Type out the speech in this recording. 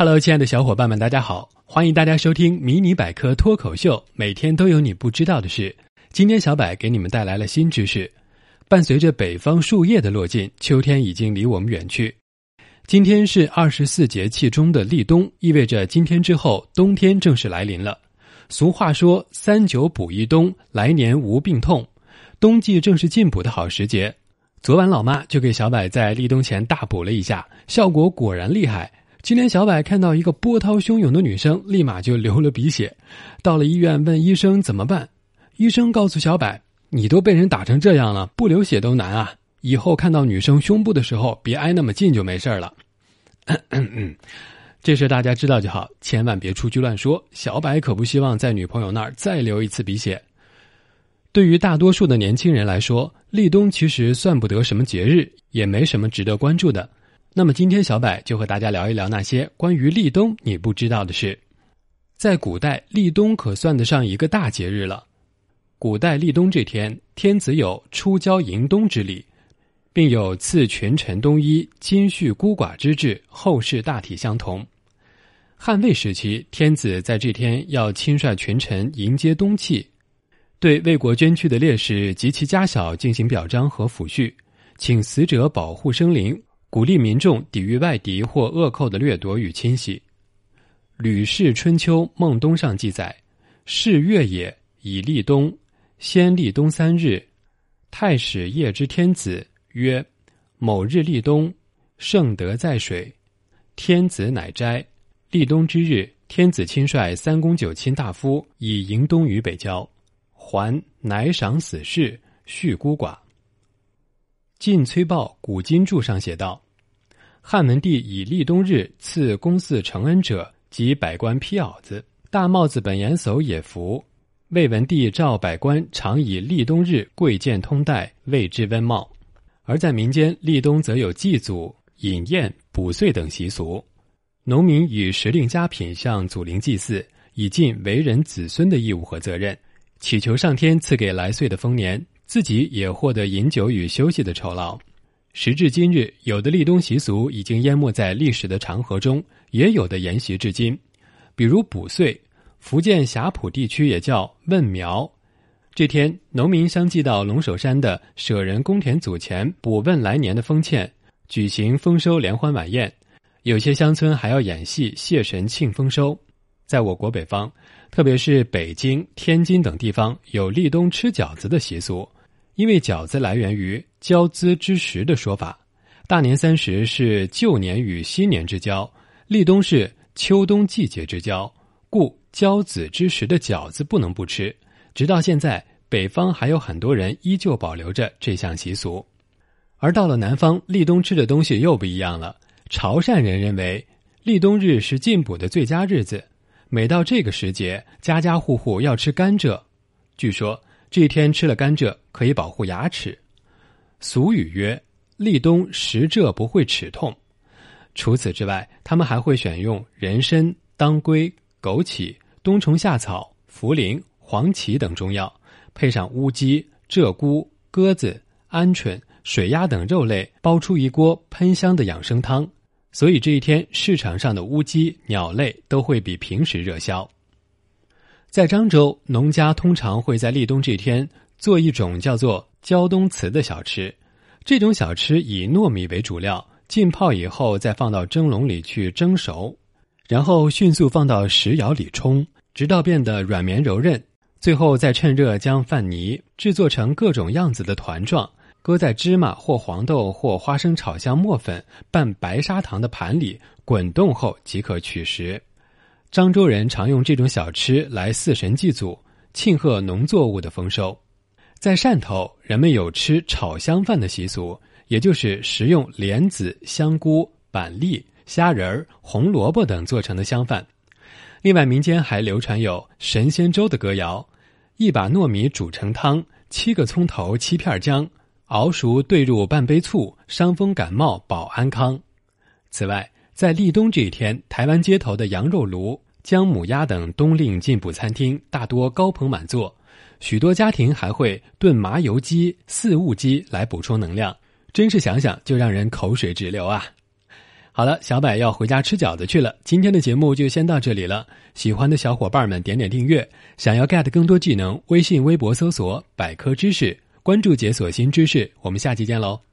Hello，亲爱的小伙伴们，大家好！欢迎大家收听《迷你百科脱口秀》，每天都有你不知道的事。今天小柏给你们带来了新知识。伴随着北方树叶的落尽，秋天已经离我们远去。今天是二十四节气中的立冬，意味着今天之后冬天正式来临了。俗话说“三九补一冬，来年无病痛”，冬季正是进补的好时节。昨晚老妈就给小柏在立冬前大补了一下，效果果然厉害。今天小柏看到一个波涛汹涌的女生，立马就流了鼻血。到了医院问医生怎么办，医生告诉小柏：“你都被人打成这样了，不流血都难啊！以后看到女生胸部的时候，别挨那么近就没事了。”这事大家知道就好，千万别出去乱说。小柏可不希望在女朋友那儿再流一次鼻血。对于大多数的年轻人来说，立冬其实算不得什么节日，也没什么值得关注的。那么今天小柏就和大家聊一聊那些关于立冬你不知道的事。在古代，立冬可算得上一个大节日了。古代立冬这天，天子有出郊迎冬之礼，并有赐群臣冬衣、金恤孤寡之制，后世大体相同。汉魏时期，天子在这天要亲率群臣迎接冬气，对为国捐躯的烈士及其家小进行表彰和抚恤，请死者保护生灵。鼓励民众抵御外敌或恶寇的掠夺与侵袭，《吕氏春秋孟冬》上记载：“是月也，以立冬。先立冬三日，太史夜之天子曰：‘某日立冬，圣德在水。’天子乃斋。立冬之日，天子亲率三公九卿大夫以迎冬于北郊，还乃赏死士，恤孤寡。”《晋崔报·古今注》上写道：“汉文帝以立冬日赐公祀承恩者及百官披袄子、大帽子、本严叟也服。魏文帝召百官常以立冬日贵贱通戴，谓之温帽。而在民间，立冬则有祭祖、饮宴、补岁等习俗。农民以时令佳品向祖灵祭祀，以尽为人子孙的义务和责任，祈求上天赐给来岁的丰年。”自己也获得饮酒与休息的酬劳。时至今日，有的立冬习俗已经淹没在历史的长河中，也有的沿袭至今。比如补岁，福建霞浦地区也叫问苗。这天，农民相继到龙首山的舍人公田祖前补问来年的丰歉，举行丰收联欢晚宴。有些乡村还要演戏谢神庆丰收。在我国北方，特别是北京、天津等地方，有立冬吃饺子的习俗。因为饺子来源于交资之时的说法，大年三十是旧年与新年之交，立冬是秋冬季节之交，故交子之时的饺子不能不吃。直到现在，北方还有很多人依旧保留着这项习俗。而到了南方，立冬吃的东西又不一样了。潮汕人认为，立冬日是进补的最佳日子，每到这个时节，家家户户要吃甘蔗。据说。这一天吃了甘蔗可以保护牙齿，俗语曰：“立冬食蔗不会齿痛。”除此之外，他们还会选用人参、当归、枸杞、冬虫夏草、茯苓、黄芪等中药，配上乌鸡、鹧鸪、鸽子、鹌鹑、水鸭等肉类，煲出一锅喷香的养生汤。所以这一天市场上的乌鸡、鸟类都会比平时热销。在漳州，农家通常会在立冬这天做一种叫做“胶冬糍”的小吃。这种小吃以糯米为主料，浸泡以后再放到蒸笼里去蒸熟，然后迅速放到石窑里冲，直到变得软绵柔韧。最后再趁热将饭泥制作成各种样子的团状，搁在芝麻或黄豆或花生炒香磨粉拌白砂糖的盘里滚动后即可取食。漳州人常用这种小吃来祀神祭祖，庆贺农作物的丰收。在汕头，人们有吃炒香饭的习俗，也就是食用莲子、香菇、板栗、虾仁儿、红萝卜等做成的香饭。另外，民间还流传有神仙粥的歌谣：一把糯米煮成汤，七个葱头，七片姜，熬熟兑入半杯醋，伤风感冒保安康。此外，在立冬这一天，台湾街头的羊肉炉、姜母鸭等冬令进补餐厅大多高朋满座，许多家庭还会炖麻油鸡、四物鸡来补充能量，真是想想就让人口水直流啊！好了，小柏要回家吃饺子去了。今天的节目就先到这里了。喜欢的小伙伴们点点订阅。想要 get 更多技能，微信、微博搜索“百科知识”，关注解锁新知识。我们下期见喽。